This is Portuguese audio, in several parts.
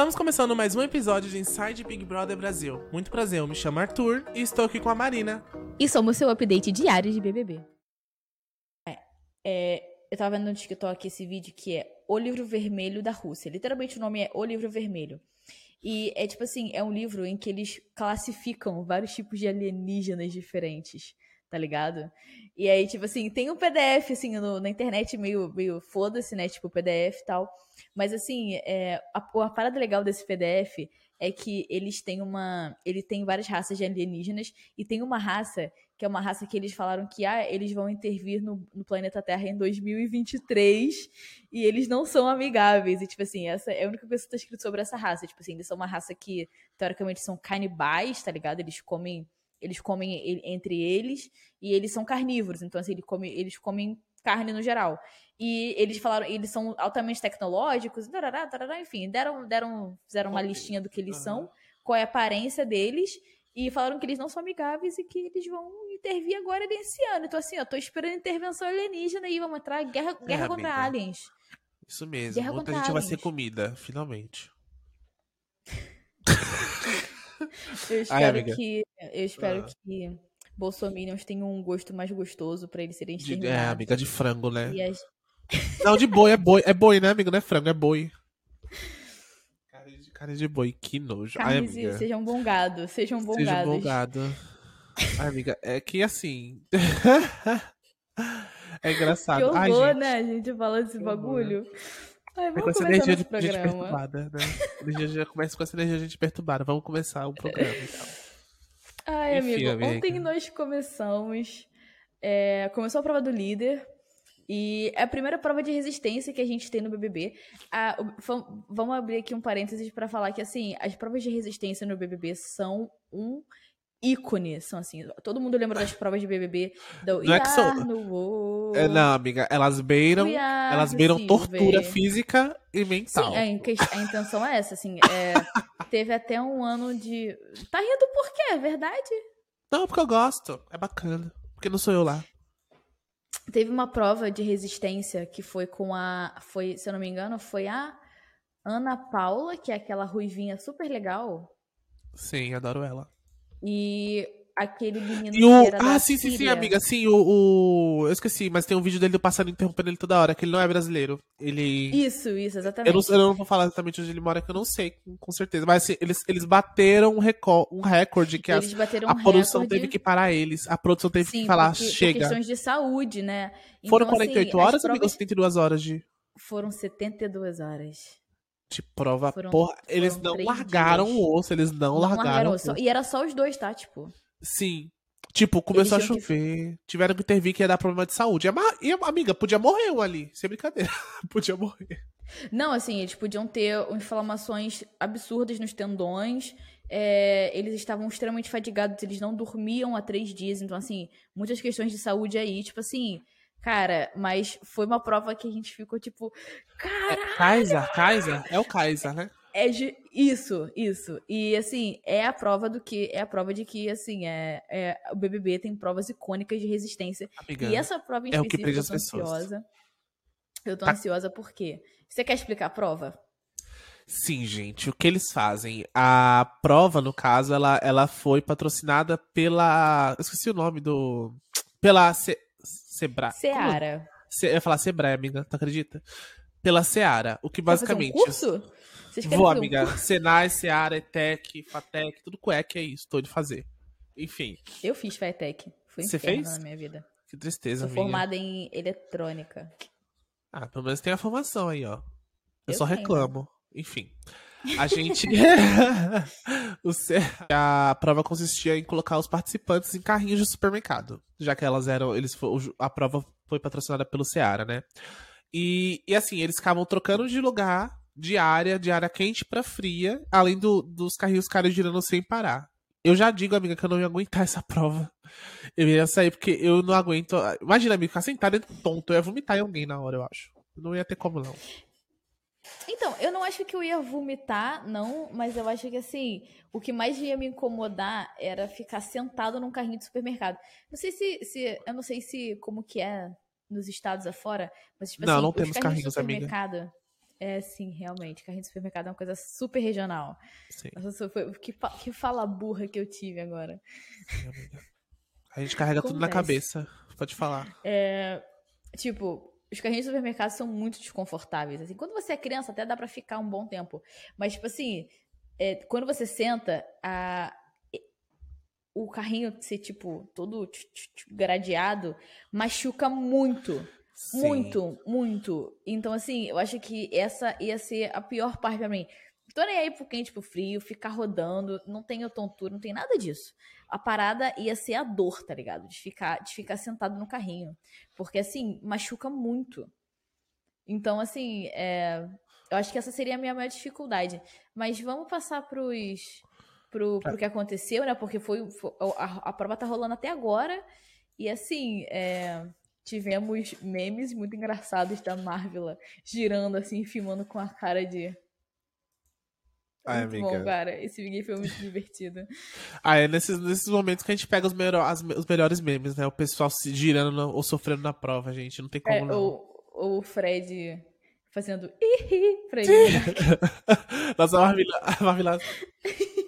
Estamos começando mais um episódio de Inside Big Brother Brasil. Muito prazer, eu me chamo Arthur e estou aqui com a Marina. E somos seu update diário de BBB. É, é, eu tava vendo no TikTok esse vídeo que é O Livro Vermelho da Rússia. Literalmente o nome é O Livro Vermelho. E é tipo assim, é um livro em que eles classificam vários tipos de alienígenas diferentes tá ligado? E aí, tipo assim, tem um PDF, assim, no, na internet meio, meio foda-se, né? Tipo, PDF e tal. Mas, assim, é, a, a parada legal desse PDF é que eles têm uma. Ele tem várias raças de alienígenas e tem uma raça que é uma raça que eles falaram que ah, eles vão intervir no, no planeta Terra em 2023 e eles não são amigáveis. E, tipo assim, essa é a única coisa que tá escrito sobre essa raça. Tipo assim, eles são uma raça que, teoricamente, são canibais, tá ligado? Eles comem eles comem entre eles e eles são carnívoros, então assim, eles comem, eles comem carne no geral. E eles falaram, eles são altamente tecnológicos, tarará, tarará, enfim, deram, deram, fizeram uma listinha do que eles são, qual é a aparência deles, e falaram que eles não são amigáveis e que eles vão intervir agora nesse ano. Então, assim, eu tô esperando intervenção alienígena e vamos entrar guerra, é, guerra é, contra aliens. Isso mesmo. Guerra Muita gente aliens. vai ser comida, finalmente. Eu espero Ai, que eu espero ah. que bolsominions tenham um gosto mais gostoso para eles serem exterminados. É, amiga de frango, né? As... Não, de boi, é boi. É boi, né, amigo? Não é frango, é boi. Cara de, cara de boi, que nojo. Carnes, Ai, sejam bom gado, sejam bom Sejam bom gado. Ai, amiga, é que assim... é engraçado. Que horror, Ai, né? A gente falando desse bagulho. Ai, é vamos é com essa energia de gente perturbada, né? Energia já começa com essa energia de gente perturbada. Vamos começar o programa, então. Ai, Enfim, amigo, amiga. ontem nós começamos. É, começou a prova do líder. E é a primeira prova de resistência que a gente tem no BBB. Ah, vamos abrir aqui um parênteses para falar que, assim, as provas de resistência no BBB são um ícone, são assim, todo mundo lembra das provas de BBB do não é que são... é, não, amiga, elas beiram, elas beiram Silver. tortura física e mental. Sim, a, a intenção é essa, assim, é, teve até um ano de... Tá rindo por quê, é verdade? Não, porque eu gosto, é bacana, porque não sou eu lá. Teve uma prova de resistência que foi com a, foi, se eu não me engano, foi a Ana Paula, que é aquela ruivinha super legal. Sim, adoro ela. E aquele menino e o... Ah, sim, sim, sim, amiga. Sim, o, o, Eu esqueci, mas tem um vídeo dele passando interrompendo ele toda hora, que ele não é brasileiro. Ele. Isso, isso, exatamente. Eu não, eu não vou falar exatamente onde ele mora, que eu não sei, com certeza. Mas assim, eles, eles bateram um, recorde, um recorde que eles as, a um produção recorde... teve que parar eles. A produção teve sim, que falar, porque, chega. Por questões de saúde, né? Então, Foram 48 assim, horas, provas... amiga, ou 72 horas de. Foram 72 horas de prova. Foram, porra, eles não largaram dias. o osso, eles não, não largaram. largaram e era só os dois, tá? Tipo. Sim. Tipo, começou a chover, que... tiveram que intervir que ia dar problema de saúde. E, amiga, podia morrer um ali, sem brincadeira. podia morrer. Não, assim, eles podiam ter inflamações absurdas nos tendões. É, eles estavam extremamente fatigados, eles não dormiam há três dias. Então, assim, muitas questões de saúde aí. Tipo assim, Cara, mas foi uma prova que a gente ficou tipo. Caralho! É Kaiser, Kaiser? É o Kaiser, né? É de... isso, isso. E assim, é a prova do que é a prova de que assim, é, é o BBB tem provas icônicas de resistência. Amiga, e essa prova em é específico, eu tô ansiosa. Eu tô tá. ansiosa porque você quer explicar a prova? Sim, gente. O que eles fazem? A prova, no caso, ela, ela foi patrocinada pela. Eu esqueci o nome do. Pela. Sebra. Seara. Ce... Eu ia falar Sebrae, amiga, tu acredita? Pela Seara. O que basicamente. Vai fazer um curso? Vou, amiga. Um... Senai, Seara, ETEC, FATEC, tudo cueca é isso, tô de fazer. Enfim. Eu fiz FATEC. Foi Você fez? na minha vida. Que tristeza, Sou formada em eletrônica. Ah, pelo menos tem a formação aí, ó. Eu, eu só reclamo. Enfim. A gente. o A prova consistia em colocar os participantes em carrinhos de supermercado. Já que elas eram. Eles, a prova foi patrocinada pelo Seara, né? E, e assim, eles ficavam trocando de lugar de área, de área quente para fria, além do, dos carrinhos caras girando sem parar. Eu já digo, amiga, que eu não ia aguentar essa prova. Eu ia sair porque eu não aguento. Imagina, amigo, ficar sentado dentro tonto. Eu ia vomitar em alguém na hora, eu acho. Não ia ter como, não. Então, eu não acho que eu ia vomitar, não, mas eu acho que assim, o que mais ia me incomodar era ficar sentado num carrinho de supermercado. Não sei se, se eu não sei se como que é nos estados afora, mas tipo não, assim, não temos carrinhos, amiga. É, sim, realmente. Carrinho de supermercado é uma coisa super regional. Sim. Nossa, foi, que, que fala burra que eu tive agora. A gente carrega Acontece. tudo na cabeça. Pode falar. É, tipo, os carrinhos de supermercado são muito desconfortáveis. Assim, quando você é criança, até dá para ficar um bom tempo. Mas, tipo assim, é, quando você senta, a, o carrinho ser, tipo, todo gradeado, machuca muito. Sim. Muito, muito. Então, assim, eu acho que essa ia ser a pior parte pra mim. Tô nem aí pro quente, pro frio, ficar rodando, não tenho tontura, não tem nada disso. A parada ia ser a dor, tá ligado? De ficar, de ficar sentado no carrinho. Porque, assim, machuca muito. Então, assim, é... eu acho que essa seria a minha maior dificuldade. Mas vamos passar pros, pro, pro que aconteceu, né? Porque foi, foi a, a, prova tá rolando até agora. E, assim, é... tivemos memes muito engraçados da Marvel girando, assim, filmando com a cara de Ai, muito amiga. bom, cara. Esse vídeo foi muito divertido. Ah, é nesses, nesses momentos que a gente pega os, melhor, as, os melhores memes, né? O pessoal se girando ou sofrendo na prova, gente. Não tem como é, não. Ou o Fred fazendo ihi pra ele. Nossa, maravilhosa.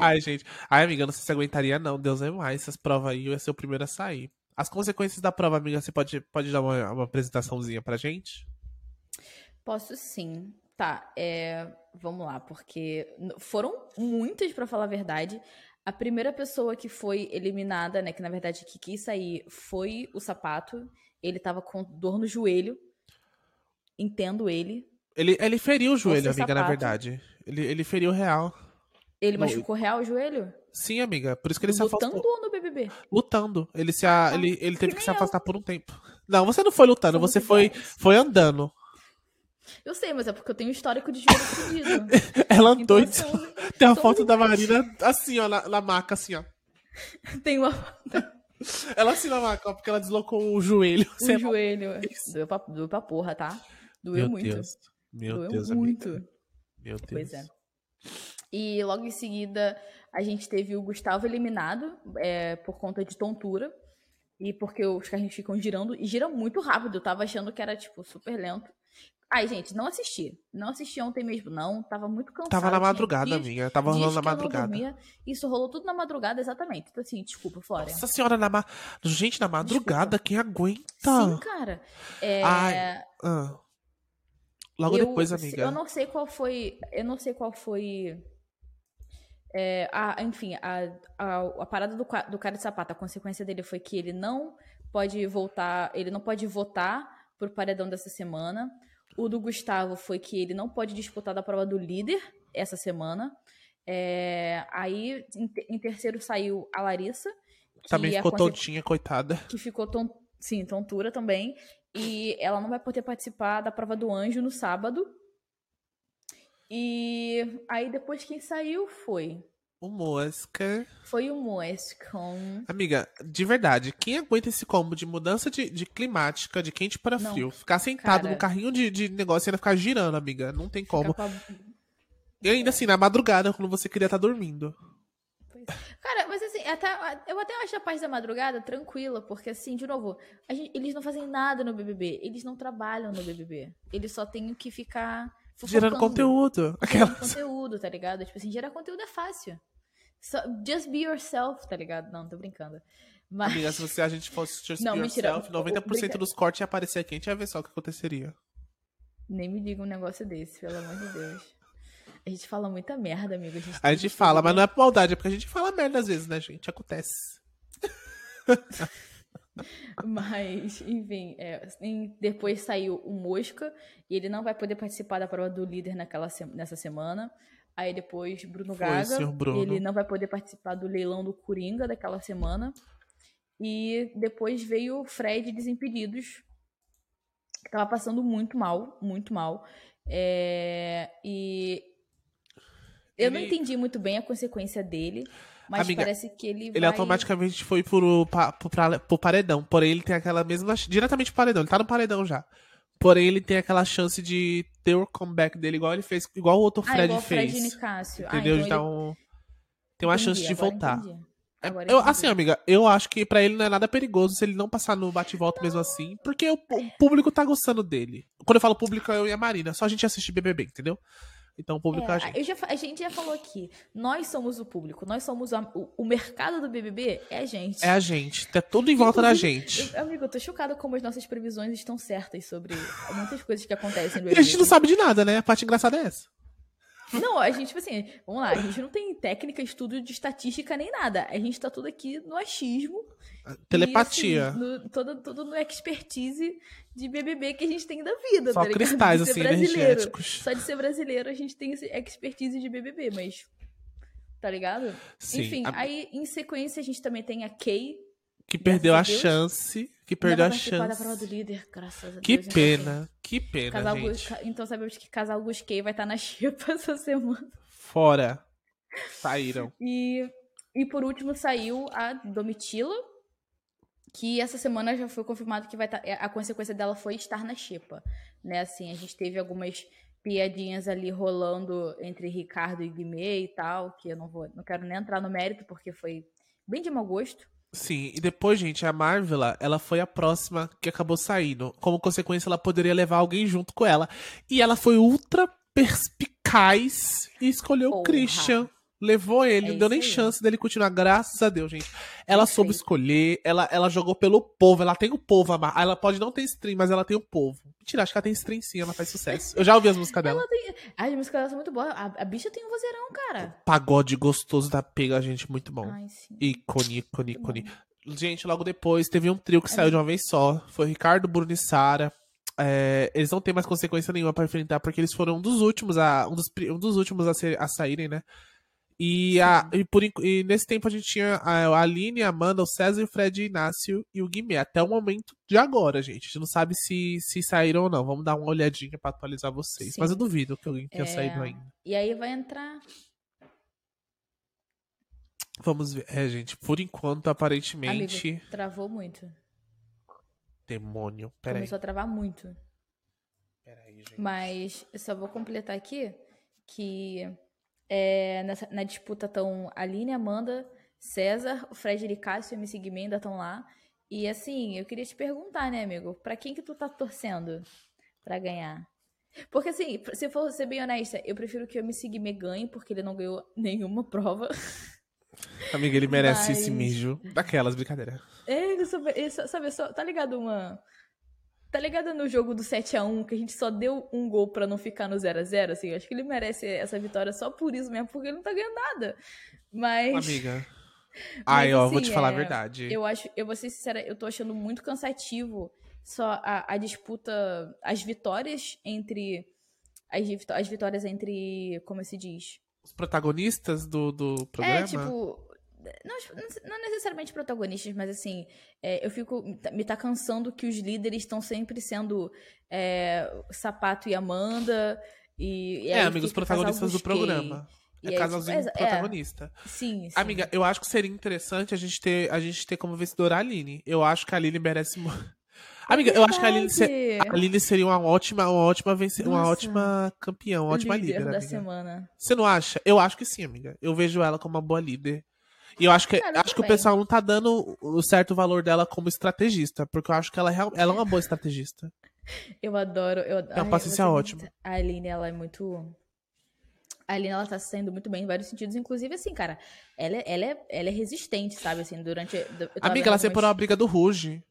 Ai, gente. Ai, amiga, não sei se aguentaria, não. Deus é mais. Essas provas aí, eu ia ser o primeiro a sair. As consequências da prova, amiga, você pode, pode dar uma, uma apresentaçãozinha pra gente? Posso sim. Tá, é, vamos lá, porque foram muitas, para falar a verdade. A primeira pessoa que foi eliminada, né, que na verdade que quis sair, foi o sapato. Ele tava com dor no joelho. Entendo ele. Ele, ele feriu o joelho, amiga, sapato. na verdade. Ele, ele feriu real. Ele no... machucou real o joelho? Sim, amiga. Por isso que ele Lutando se afastou. Lutando ou no BBB? Lutando. Ele, se a... ah, ele, ele teve que, que se afastar eu. por um tempo. Não, você não foi lutando, você foi, foi andando. Eu sei, mas é porque eu tenho histórico de joelho fudido. Ela andou então, então. Tem a foto da Marina assim, ó, na, na maca, assim, ó. Tem uma Ela assim na maca, ó, porque ela deslocou o joelho. O joelho. Doeu pra, doeu pra porra, tá? Doeu Meu muito. Deus. Meu doeu Deus, muito. Amiga. Meu Deus. Pois é. E logo em seguida, a gente teve o Gustavo eliminado é, por conta de tontura. E porque os carrinhos ficam girando. E gira muito rápido. Eu tava achando que era, tipo, super lento. Ai, gente, não assisti. Não assisti ontem mesmo, não. Tava muito cansado. Tava na madrugada, dias, amiga. Tava rolando na madrugada. Dormia. Isso rolou tudo na madrugada, exatamente. Então, assim, desculpa, Flória. Nossa senhora, na ma... gente, na madrugada, desculpa. quem aguenta? Sim, cara. É... Ai, ah. Logo eu, depois, amiga. Eu não sei qual foi. Eu não sei qual foi. É, a, enfim, a, a, a parada do, do cara de sapato, a consequência dele foi que ele não pode voltar, ele não pode votar pro paredão dessa semana. O do Gustavo foi que ele não pode disputar da prova do líder essa semana. É, aí, em, em, terceiro saiu a Larissa. Também ficou tontinha, coitada. Que ficou, ton, sim, tontura também. E ela não vai poder participar da prova do anjo no sábado. E aí depois quem saiu foi o Mosca. Foi o Mosca. Amiga, de verdade, quem aguenta esse combo de mudança de, de climática, de quente para Não, frio, ficar sentado cara, no carrinho de, de negócio e ainda ficar girando, amiga? Não tem como. Pra... E ainda assim, na madrugada, quando você queria estar tá dormindo. Cara, mas assim, até, eu até acho a parte da madrugada tranquila, porque assim, de novo, gente, eles não fazem nada no BBB, eles não trabalham no BBB. Eles só têm que ficar Gerando conteúdo. Gerando conteúdo, tá ligado? Tipo assim, gerar conteúdo é fácil. So, just be yourself, tá ligado? Não, tô brincando. Mas... Amiga, se você, a gente fosse just não, be mentira, yourself, 90% dos cortes ia aparecer aqui, a gente ia ver só o que aconteceria. Nem me diga um negócio desse, pelo amor de Deus. A gente fala muita merda, amigo. A gente, a gente fala, mas não é por maldade, é porque a gente fala merda às vezes, né, gente? Acontece. Mas, enfim, é, depois saiu o Mosca e ele não vai poder participar da prova do líder naquela, nessa semana. Aí depois Bruno Foi, Gaga, Bruno. ele não vai poder participar do leilão do Coringa daquela semana. E depois veio o Fred Desimpedidos, que tava passando muito mal, muito mal. É, e eu ele... não entendi muito bem a consequência dele. Mas Amiga, parece que ele Ele automaticamente foi pro, pro, pro, pro paredão. Porém, ele tem aquela mesma... Diretamente pro paredão. Ele tá no paredão já. Porém, ele tem aquela chance de ter o comeback dele igual ele fez, igual o outro Fred ah, igual fez. Fred Nicásio. Ah, entendeu? Ah, então, então ele... Tem uma entendi, chance de voltar. Entendi. Agora Eu, entendi. assim, amiga, eu acho que pra ele não é nada perigoso se ele não passar no bate-volta mesmo assim, porque o, o público tá gostando dele. Quando eu falo público, é eu e a Marina. Só a gente assiste BBB, entendeu? Então o público é, a gente. já a gente já falou aqui, nós somos o público, nós somos a- o, o mercado do BBB, é a gente. É a gente. Tá tudo em volta da gente. eu- amigo, eu tô chocada como as nossas previsões estão certas sobre muitas coisas que acontecem no E a gente não sabe de nada, né? A parte engraçada é essa. Não, a gente, tipo assim, vamos lá, a gente não tem técnica, estudo de estatística nem nada. A gente tá tudo aqui no achismo. Telepatia. E, assim, no, todo, tudo no expertise de BBB que a gente tem da vida, Só tá cristais, assim, energéticos. Só de ser brasileiro a gente tem expertise de BBB, mas. Tá ligado? Sim. Enfim, a- aí em sequência a gente também tem a Kay. Que perdeu a chance. Que perdeu a participar da prova chance. do líder, graças a. Que assim, pena. Que pena, Casal Gus- gente. ca- então sabemos que Casal Gusquei vai estar na Xepa essa semana. Fora. Saíram. E, e por último saiu a Domitila, que essa semana já foi confirmado que vai estar. a consequência dela foi estar na Xepa. Né? Assim, a gente teve algumas piadinhas ali rolando entre Ricardo e Guimê e tal, que eu não vou, não quero nem entrar no mérito porque foi bem de mau gosto. Sim, e depois, gente, a Marvela, ela foi a próxima que acabou saindo. Como consequência, ela poderia levar alguém junto com ela. E ela foi ultra perspicaz e escolheu o Porra. Christian. Levou ele, É não deu nem aí. chance dele continuar, graças a Deus, gente. Ela soube Perfeito. escolher, ela, ela jogou pelo povo, ela tem o povo, a Mar- ela pode não ter stream, mas ela tem o povo. Mentira, acho que ela tem stream sim, ela faz sucesso. Eu já ouvi as músicas dela. Ela tem. As músicas dela são muito boas. A, a bicha tem um vozeirão, cara. Pagode gostoso da pega, gente, muito bom. Ai, sim. Ícone, ícone, ícone. Gente, logo depois teve um trio que saiu de uma vez só. Foi Ricardo, Bruno e Sara. É, eles não têm mais consequência nenhuma pra enfrentar, porque eles foram um dos últimos a, um dos, um dos últimos a, ser- a saírem, né? E, a, e, por, e nesse tempo a gente tinha a, Aline, a Amanda, o César, o Fred Inácio e o Guimê. Até o momento de agora, gente. A gente não sabe se, se saíram ou não. Vamos dar uma olhadinha pra atualizar vocês. Sim. Mas eu duvido que alguém tenha É, saído ainda. E aí vai entrar. Vamos ver. É, gente, por enquanto, aparentemente. Amigo, travou muito. Demônio. Peraí. Começou a travar muito. Peraí, gente. Mas eu só vou completar aqui que é, nessa- na disputa estão Aline, Amanda, César, o Fred e Cássio e o MC Guimê ainda estão lá. E assim, eu queria te perguntar, né, amigo? Pra quem que tu tá torcendo pra ganhar? Porque assim, se for ser bem honesta, eu prefiro que o MC Guimê ganhe, porque ele não ganhou nenhuma prova. Amiga, ele merece Mas- esse mijo. Daquelas, brincadeira. É, sabe, só, tá ligado uma... Tá ligado no jogo do 7x1, que a gente só deu um gol pra não ficar no 0x0, assim? Eu acho que ele merece essa vitória só por isso mesmo, porque ele não tá ganhando nada. Mas... Amiga. Ai, ó, vou assim, te falar a é, verdade. Eu acho, eu vou ser sincera, eu tô achando muito cansativo só a, a disputa, as vitórias entre. As, as vitórias entre. Como se diz? Os protagonistas do, do programa. É, tipo. Não, não necessariamente protagonistas, mas assim, é, eu fico. Me tá cansando que os líderes estão sempre sendo é, Sapato e Amanda. E, e é, amigos, protagonistas do programa. É casalzinho tipo, é, protagonista. Sim, sim. Amiga, eu acho que seria interessante a gente ter, a gente ter como vencedora a Aline. Eu acho que a Aline merece. mu- Amiga, eu acho que a Aline, se- Verdade. a Aline seria uma ótima, uma ótima, vence... uma ótima campeã, uma ótima líder líder. da amiga. semana. Você não acha? Eu acho que sim, amiga. Eu vejo ela como uma boa líder. E eu acho que, Cara, acho que o pessoal não tá dando o certo valor dela como estrategista, porque eu acho que ela, é ela é uma boa estrategista. Eu adoro. Eu, uma ai, paciência você- ótima. A Aline, ela é muito. A Aline, ela tá saindo muito bem em vários sentidos. Inclusive, assim, cara, ela, é- ela, é, ela é resistente, sabe? Assim, durante. Amiga, ela separou a algumas- briga do Ruge.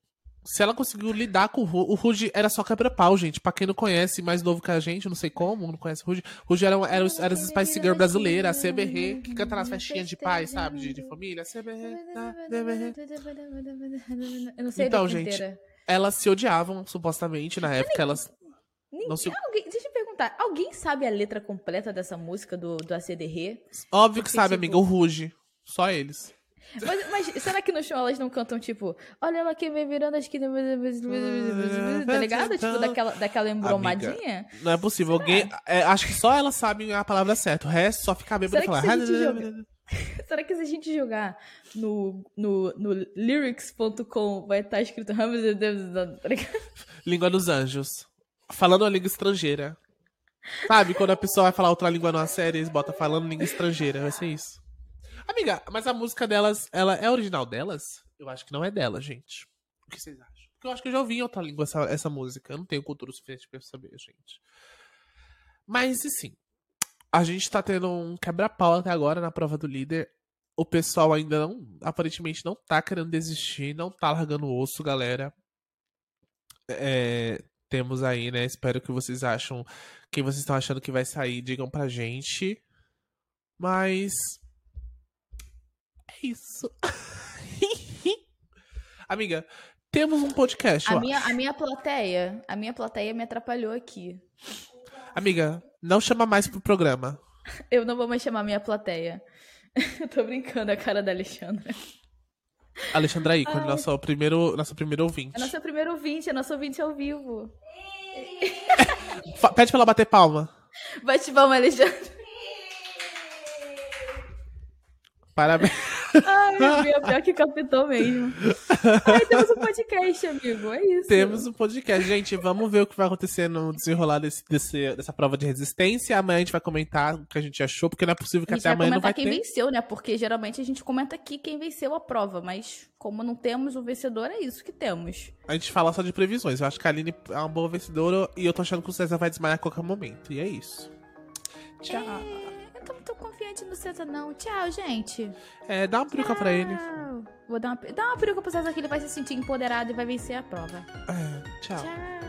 Se ela conseguiu lidar com o Ruge, o Ruge era só quebra-pau, gente. Pra quem não conhece, mais novo que a gente, não sei como, não conhece o Ruge. Ruge era, era, era as Spice Girl brasileira, a CBR, que canta nas festinhas de pai, sabe? De, de família. CBR, tá, CBR. Eu não sei Então, gente, inteira. Elas se odiavam, supostamente, na época. Elas. Não se- alguém, deixa eu perguntar. Alguém sabe a letra completa dessa música do, do ACDR? Óbvio que Porque, sabe, tipo- amiga, o Ruge. Só eles. Mas, mas será que no show elas não cantam, tipo, olha ela que vem virando a esquina, tá ligado? Tipo, daquela, daquela embromadinha? Não é possível. Alguém. é, acho que só elas sabem a palavra certa. O resto só fica bêbado e Será falar. a Será que se a gente jogar no, no, no lyrics.com vai estar escrito tá ligado? Língua dos anjos. Falando uma língua estrangeira. Sabe, quando a pessoa vai falar outra língua numa série, eles botam falando língua estrangeira. Vai ser isso. Amiga, mas a música delas, ela é original delas? Eu acho que não é dela, gente. O que vocês acham? Porque eu acho que eu já ouvi em outra língua essa, essa música. Eu não tenho cultura suficiente pra saber, gente. Mas, sim. A gente tá tendo um quebra-pau até agora na prova do líder. O pessoal ainda não, aparentemente, não tá querendo desistir, não tá largando o osso, galera. É, temos aí, né? Espero que vocês acham. Quem vocês estão achando que vai sair, digam pra gente. Mas. Isso. Amiga, temos um podcast. A minha, a minha plateia. A minha plateia me atrapalhou aqui. Amiga, não chama mais pro programa. Eu não vou mais chamar minha plateia. Eu tô brincando, a cara da Alexandra. Alexandra Ícone, nosso primeiro, nosso primeiro ouvinte. É nosso primeiro ouvinte, é nosso ouvinte ao vivo. Pede pra ela bater palma. Bate palma, Alexandra. Parabéns. Ai, meu Deus, pior que captou mesmo. Ai, temos um podcast, amigo. É isso. Temos um podcast. Gente, vamos ver o que vai acontecer no desenrolar desse, desse, dessa prova de resistência. Amanhã a gente vai comentar o que a gente achou, porque não é possível que até amanhã não vai quem ter. quem venceu, né? Porque geralmente a gente comenta aqui quem venceu a prova, mas como não temos o vencedor, é isso que temos. A gente fala só de previsões. Eu acho que a Aline é uma boa vencedora e eu tô achando que o César vai desmaiar a qualquer momento. E é isso. Tchau. É tô muito confiante no César, não. Tchau, gente. É, dá uma peruca Tchau. pra ele. Vou dar uma, dá uma peruca pro César que ele vai se sentir empoderado e vai vencer a prova. É, tchau. Tchau.